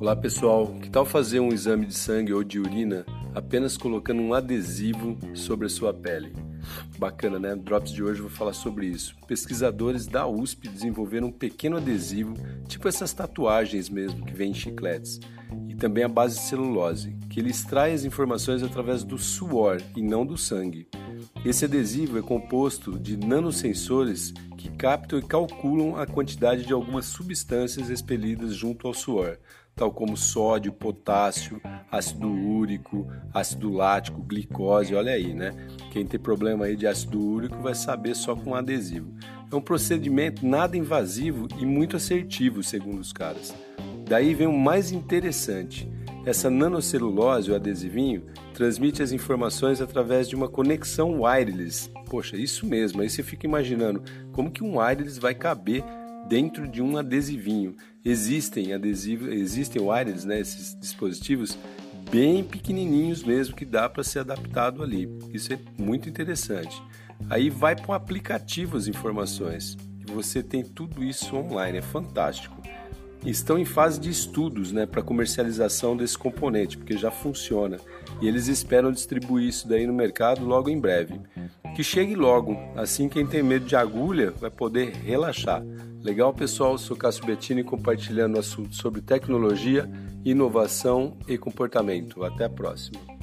Olá pessoal, que tal fazer um exame de sangue ou de urina apenas colocando um adesivo sobre a sua pele? Bacana, né? Drops de hoje eu vou falar sobre isso. Pesquisadores da USP desenvolveram um pequeno adesivo, tipo essas tatuagens mesmo que vem em chicletes, também a base de celulose, que ele extrai as informações através do suor e não do sangue. Esse adesivo é composto de nanosensores que captam e calculam a quantidade de algumas substâncias expelidas junto ao suor, tal como sódio, potássio, ácido úrico, ácido lático, glicose, olha aí, né? Quem tem problema aí de ácido úrico vai saber só com adesivo. É um procedimento nada invasivo e muito assertivo, segundo os caras. Daí vem o mais interessante. Essa nanocelulose, o adesivinho, transmite as informações através de uma conexão wireless. Poxa, isso mesmo. Aí você fica imaginando como que um wireless vai caber dentro de um adesivinho. Existem adesivos, existem wireless, né, esses dispositivos bem pequenininhos mesmo que dá para ser adaptado ali. Isso é muito interessante. Aí vai para o aplicativo as informações. Você tem tudo isso online, é fantástico. Estão em fase de estudos né, para comercialização desse componente, porque já funciona. E eles esperam distribuir isso daí no mercado logo em breve. Que chegue logo, assim quem tem medo de agulha vai poder relaxar. Legal, pessoal? Sou Cássio Bettini compartilhando assuntos sobre tecnologia, inovação e comportamento. Até a próxima.